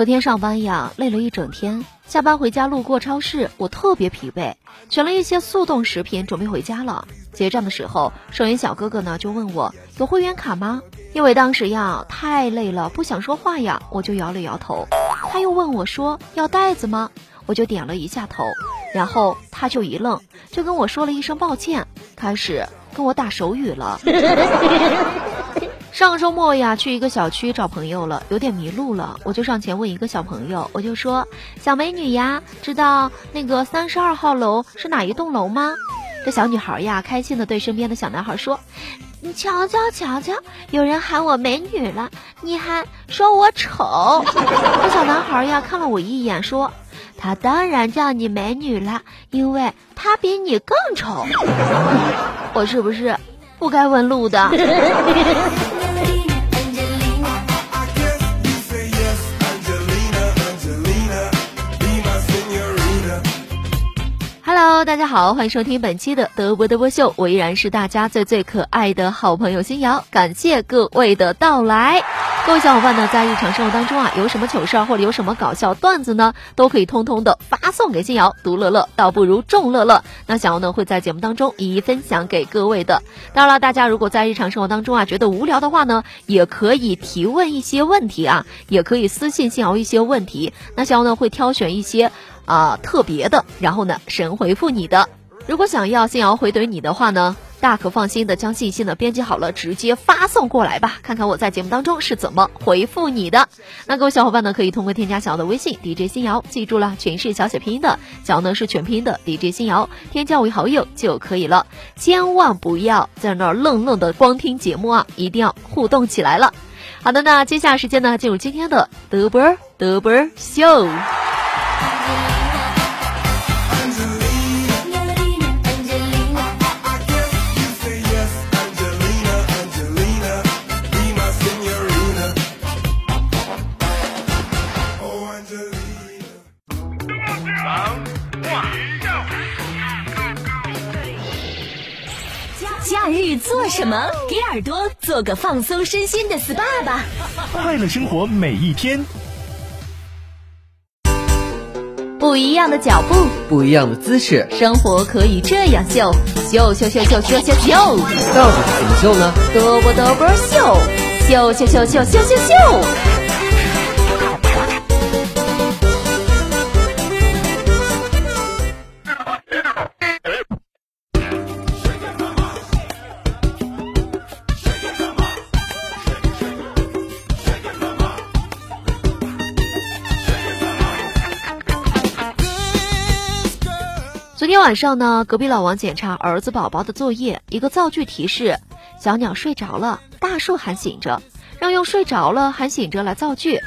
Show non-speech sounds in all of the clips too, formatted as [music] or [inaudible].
昨天上班呀，累了一整天。下班回家路过超市，我特别疲惫，选了一些速冻食品，准备回家了。结账的时候，收银小哥哥呢就问我有会员卡吗？因为当时呀太累了，不想说话呀，我就摇了摇头。他又问我说要袋子吗？我就点了一下头，然后他就一愣，就跟我说了一声抱歉，开始跟我打手语了。[laughs] 上周末呀，去一个小区找朋友了，有点迷路了，我就上前问一个小朋友，我就说：“小美女呀，知道那个三十二号楼是哪一栋楼吗？”这小女孩呀，开心的对身边的小男孩说：“你瞧瞧瞧瞧，有人喊我美女了，你还说我丑。”这小男孩呀，看了我一眼，说：“他当然叫你美女了，因为他比你更丑。我是不是不该问路的？” Hello，大家好，欢迎收听本期的德博德波秀，我依然是大家最最可爱的好朋友新瑶，感谢各位的到来。各位小伙伴呢，在日常生活当中啊，有什么糗事儿或者有什么搞笑段子呢，都可以通通的发送给新瑶，独乐乐倒不如众乐乐。那小瑶呢会在节目当中一一分享给各位的。当然了，大家如果在日常生活当中啊觉得无聊的话呢，也可以提问一些问题啊，也可以私信新瑶一些问题。那小瑶呢会挑选一些。啊，特别的，然后呢，神回复你的。如果想要新瑶回怼你的话呢，大可放心的将信息呢编辑好了，直接发送过来吧。看看我在节目当中是怎么回复你的。那各位小伙伴呢，可以通过添加小瑶的微信 DJ 新瑶，记住了，全是小写拼音的，小呢是全拼音的 DJ 新瑶，添加为好友就可以了。千万不要在那儿愣愣的光听节目啊，一定要互动起来了。好的，那接下来时间呢，进入今天的德波德波秀。什么？给耳朵做个放松身心的 SPA 吧！快乐生活每一天。不一样的脚步，不一样的姿势，生活可以这样秀，秀秀秀秀秀秀秀。到底怎么秀呢？嘚啵嘚啵秀，秀秀秀秀秀秀秀。天晚上呢，隔壁老王检查儿子宝宝的作业，一个造句提示：小鸟睡着了，大树还醒着，让用睡着了还醒着来造句。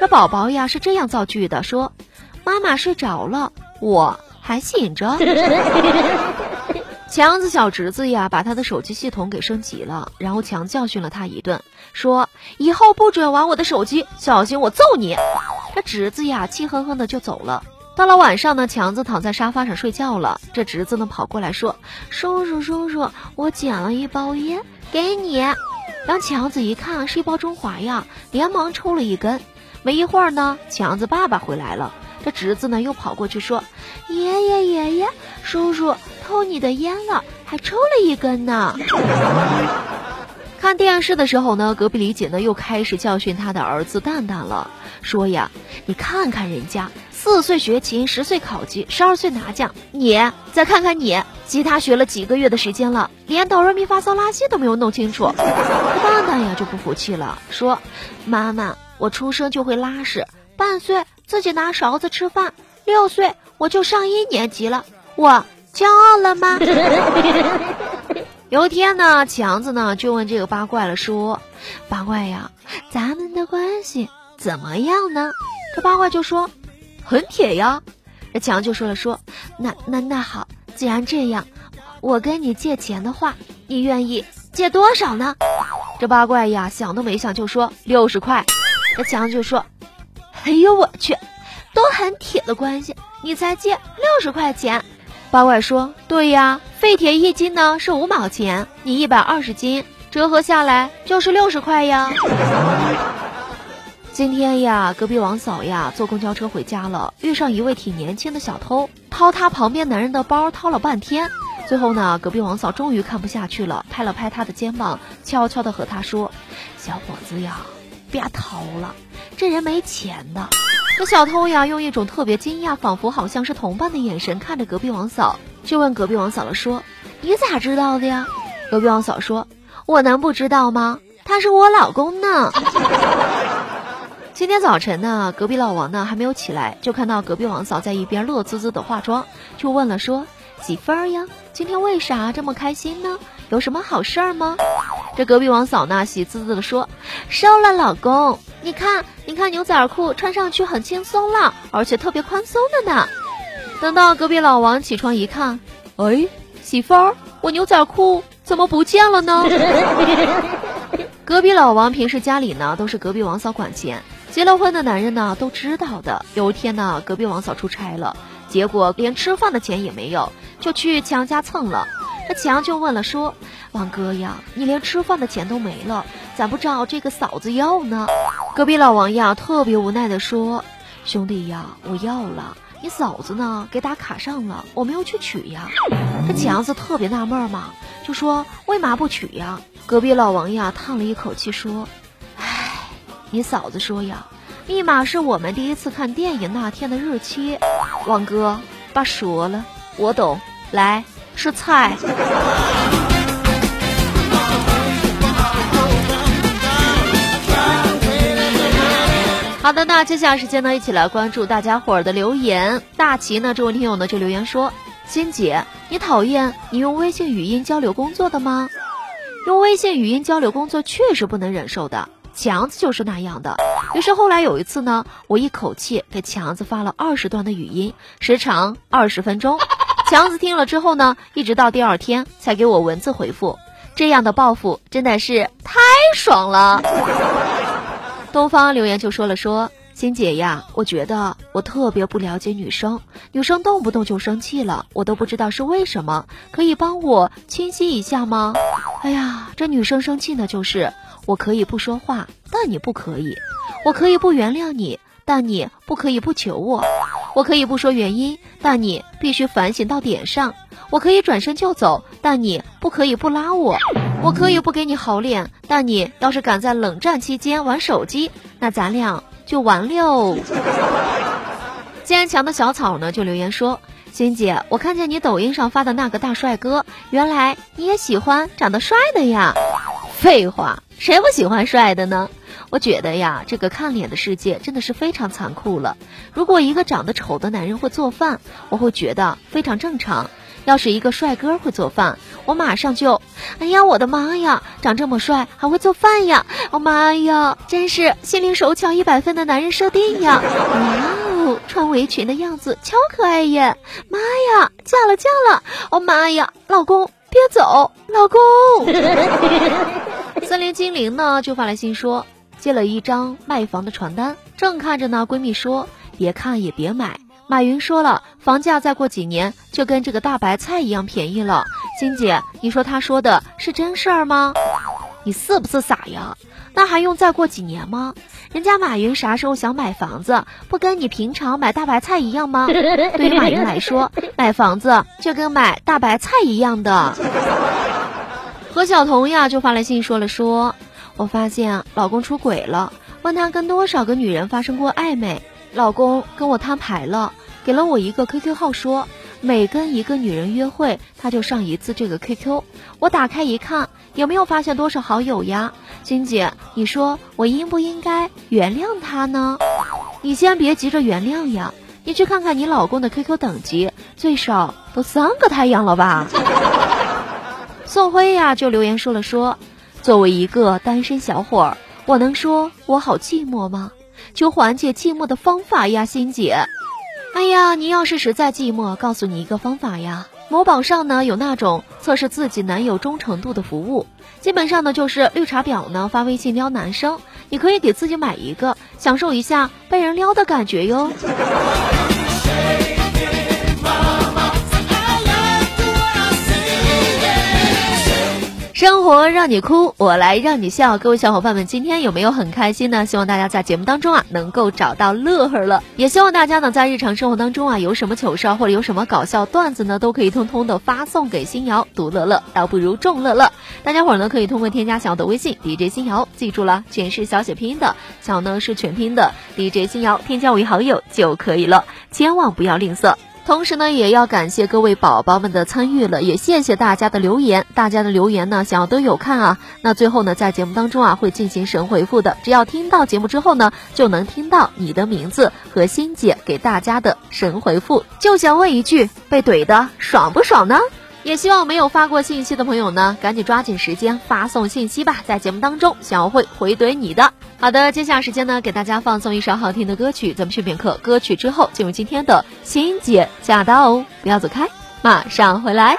这宝宝呀是这样造句的：说，妈妈睡着了，我还醒着。[laughs] 强子小侄子呀，把他的手机系统给升级了，然后强教训了他一顿，说以后不准玩我的手机，小心我揍你。这侄子呀，气哼哼的就走了。到了晚上呢，强子躺在沙发上睡觉了。这侄子呢跑过来说：“叔叔叔叔，我捡了一包烟，给你。”让强子一看是一包中华呀，连忙抽了一根。没一会儿呢，强子爸爸回来了。这侄子呢又跑过去说：“爷爷爷爷，叔叔偷你的烟了，还抽了一根呢。”看电视的时候呢，隔壁李姐呢又开始教训她的儿子蛋蛋了，说呀：“你看看人家。”四岁学琴，十岁考级，十二岁拿奖。你再看看你，吉他学了几个月的时间了，连哆来咪发嗦拉西都没有弄清楚。蛋蛋呀就不服气了，说：“妈妈，我出生就会拉屎，半岁自己拿勺子吃饭，六岁我就上一年级了，我骄傲了吗？” [laughs] 有一天呢，强子呢就问这个八怪了，说：“八怪呀，咱们的关系怎么样呢？”这八怪就说：“很铁呀。”这强就说了：“说那那那好，既然这样，我跟你借钱的话，你愿意借多少呢？”这八怪呀想都没想就说：“六十块。”这强就说：“哎呦我去，都很铁的关系，你才借六十块钱。”八怪说：“对呀，废铁一斤呢是五毛钱，你一百二十斤，折合下来就是六十块呀。”今天呀，隔壁王嫂呀坐公交车回家了，遇上一位挺年轻的小偷，掏他旁边男人的包，掏了半天。最后呢，隔壁王嫂终于看不下去了，拍了拍他的肩膀，悄悄地和他说：“小伙子呀，别掏了，这人没钱的。”这小偷呀，用一种特别惊讶，仿佛好像是同伴的眼神看着隔壁王嫂，就问隔壁王嫂了说：“你咋知道的呀？”隔壁王嫂说：“我能不知道吗？他是我老公呢。”今天早晨呢，隔壁老王呢还没有起来，就看到隔壁王嫂在一边乐滋滋的化妆，就问了说：“媳妇儿呀，今天为啥这么开心呢？有什么好事儿吗？”这隔壁王嫂呢喜滋滋的说：“瘦了，老公，你看，你看牛仔裤穿上去很轻松了，而且特别宽松的呢。”等到隔壁老王起床一看，哎，媳妇儿，我牛仔裤怎么不见了呢？[laughs] 隔壁老王平时家里呢都是隔壁王嫂管钱。结了婚的男人呢都知道的。有一天呢，隔壁王嫂出差了，结果连吃饭的钱也没有，就去强家蹭了。这强就问了说：“王哥呀，你连吃饭的钱都没了，咋不找这个嫂子要呢？”隔壁老王呀特别无奈的说：“兄弟呀，我要了，你嫂子呢给打卡上了，我没有去取呀。”这强子特别纳闷嘛，就说：“为嘛不取呀？”隔壁老王呀叹了一口气说。你嫂子说呀，密码是我们第一次看电影那天的日期。王哥，爸说了，我懂。来，是菜。好的，那接下来时间呢，一起来关注大家伙儿的留言。大齐呢，这位听友呢就留言说：“欣姐，你讨厌你用微信语音交流工作的吗？用微信语音交流工作确实不能忍受的。”强子就是那样的。于是后来有一次呢，我一口气给强子发了二十段的语音，时长二十分钟。强子听了之后呢，一直到第二天才给我文字回复。这样的报复真的是太爽了。东方留言就说了说，欣姐呀，我觉得我特别不了解女生，女生动不动就生气了，我都不知道是为什么，可以帮我清晰一下吗？哎呀，这女生生气呢，就是。我可以不说话，但你不可以；我可以不原谅你，但你不可以不求我；我可以不说原因，但你必须反省到点上；我可以转身就走，但你不可以不拉我；我可以不给你好脸，但你要是敢在冷战期间玩手机，那咱俩就完了。坚强的小草呢，就留言说：“欣姐，我看见你抖音上发的那个大帅哥，原来你也喜欢长得帅的呀。”废话，谁不喜欢帅的呢？我觉得呀，这个看脸的世界真的是非常残酷了。如果一个长得丑的男人会做饭，我会觉得非常正常；要是一个帅哥会做饭，我马上就，哎呀，我的妈呀，长这么帅还会做饭呀！我妈呀，真是心灵手巧一百分的男人设定呀！哇哦，穿围裙的样子超可爱耶！妈呀，嫁了嫁了！哦妈呀，老公。别走，老公。[laughs] 森林精灵呢就发来信说，接了一张卖房的传单，正看着呢。闺蜜说，别看也别买。马云说了，房价再过几年就跟这个大白菜一样便宜了。欣姐，你说他说的是真事儿吗？你是不是傻呀？那还用再过几年吗？人家马云啥时候想买房子，不跟你平常买大白菜一样吗？[laughs] 对于马云来说，买房子就跟买大白菜一样的。何小彤呀，就发来信说了说，我发现老公出轨了，问他跟多少个女人发生过暧昧，老公跟我摊牌了，给了我一个 QQ 号，说每跟一个女人约会，他就上一次这个 QQ。我打开一看，有没有发现多少好友呀？欣姐，你说我应不应该原谅他呢？你先别急着原谅呀，你去看看你老公的 QQ 等级，最少都三个太阳了吧？宋辉呀，就留言说了说，作为一个单身小伙儿，我能说我好寂寞吗？求缓解寂寞的方法呀，欣姐。哎呀，你要是实在寂寞，告诉你一个方法呀。某宝上呢有那种测试自己男友忠诚度的服务，基本上呢就是绿茶婊呢发微信撩男生，你可以给自己买一个，享受一下被人撩的感觉哟。生活让你哭，我来让你笑。各位小伙伴们，今天有没有很开心呢？希望大家在节目当中啊能够找到乐呵了。也希望大家呢在日常生活当中啊有什么糗事或者有什么搞笑段子呢，都可以通通的发送给新瑶。独乐乐倒不如众乐乐。大家伙儿呢可以通过添加小的微信 DJ 新瑶，记住了，全是小写拼音的，小呢是全拼的 DJ 新瑶，添加为好友就可以了，千万不要吝啬。同时呢，也要感谢各位宝宝们的参与了，也谢谢大家的留言。大家的留言呢，想要都有看啊。那最后呢，在节目当中啊，会进行神回复的。只要听到节目之后呢，就能听到你的名字和欣姐给大家的神回复。就想问一句，被怼的爽不爽呢？也希望没有发过信息的朋友呢，赶紧抓紧时间发送信息吧，在节目当中，小慧回怼你的。好的，接下来时间呢，给大家放送一首好听的歌曲，咱们去片刻歌曲之后，进入今天的欣姐驾到哦，不要走开，马上回来。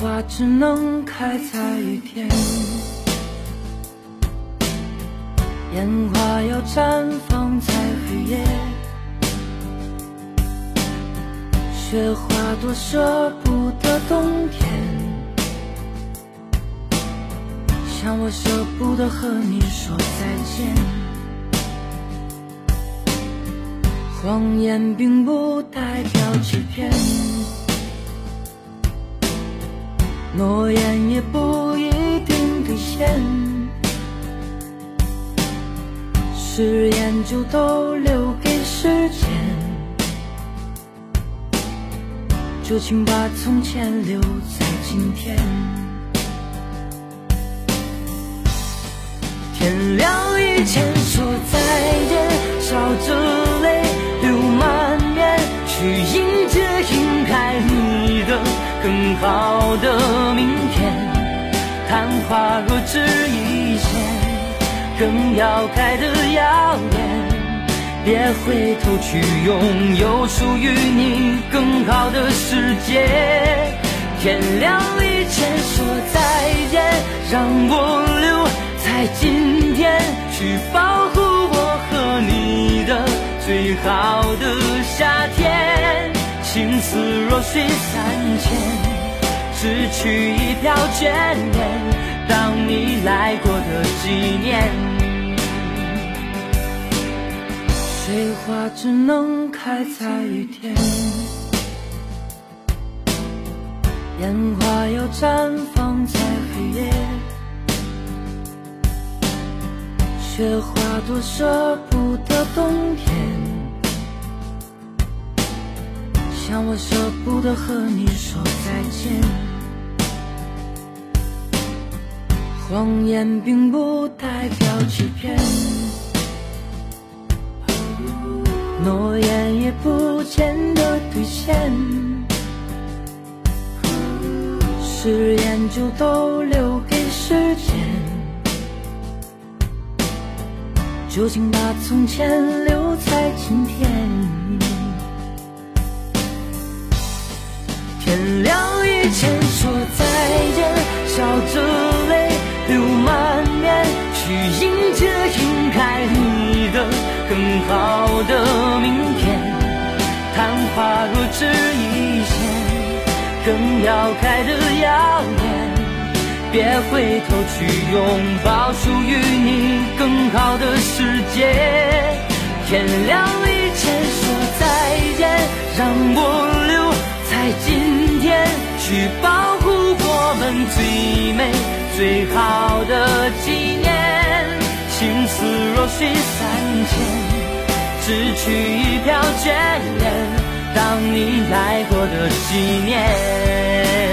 花只能开在雨天，烟花要绽放在黑夜。雪花多舍不得冬天，像我舍不得和你说再见。谎言并不代表欺骗。诺言也不一定兑现，誓言就都留给时间。就请把从前留在今天。天亮以前说再见，笑着泪流满面，去迎。好的明天，昙花若只一现，更要开得耀眼。别回头去拥有属于你更好的世界。天亮以前说再见，让我留在今天，去保护我和你的最好的夏天。情丝若水三千，只取一瓢眷恋，当你来过的纪念。水花只能开在雨天，烟花要绽放在黑夜。雪花多舍不得冬天。像我舍不得和你说再见，谎言并不代表欺骗，诺言也不见得兑现，誓言就都留给时间，就请把从前留在今天。天亮以前说再见，笑着泪流满面，去迎接应该你的更好的明天。昙花若只一现，更要开得耀眼，别回头去拥抱属于你更好的世界。天亮以前说再见，让我留在今天，去保护我们最美最好的纪念。情丝若许三千，只取一瓢眷恋。当你来过的纪念。